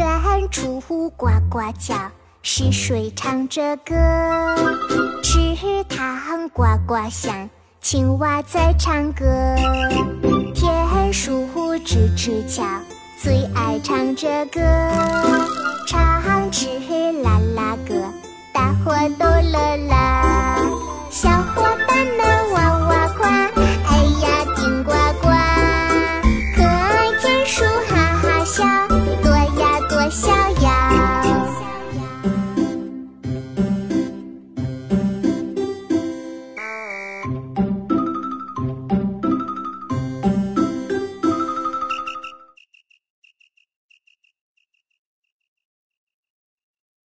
远处呱呱叫，是谁唱着歌？池塘呱呱响，青蛙在唱歌。田鼠吱吱叫，最爱唱着歌。唱支啦啦歌，大伙都乐啦。逍遥。thank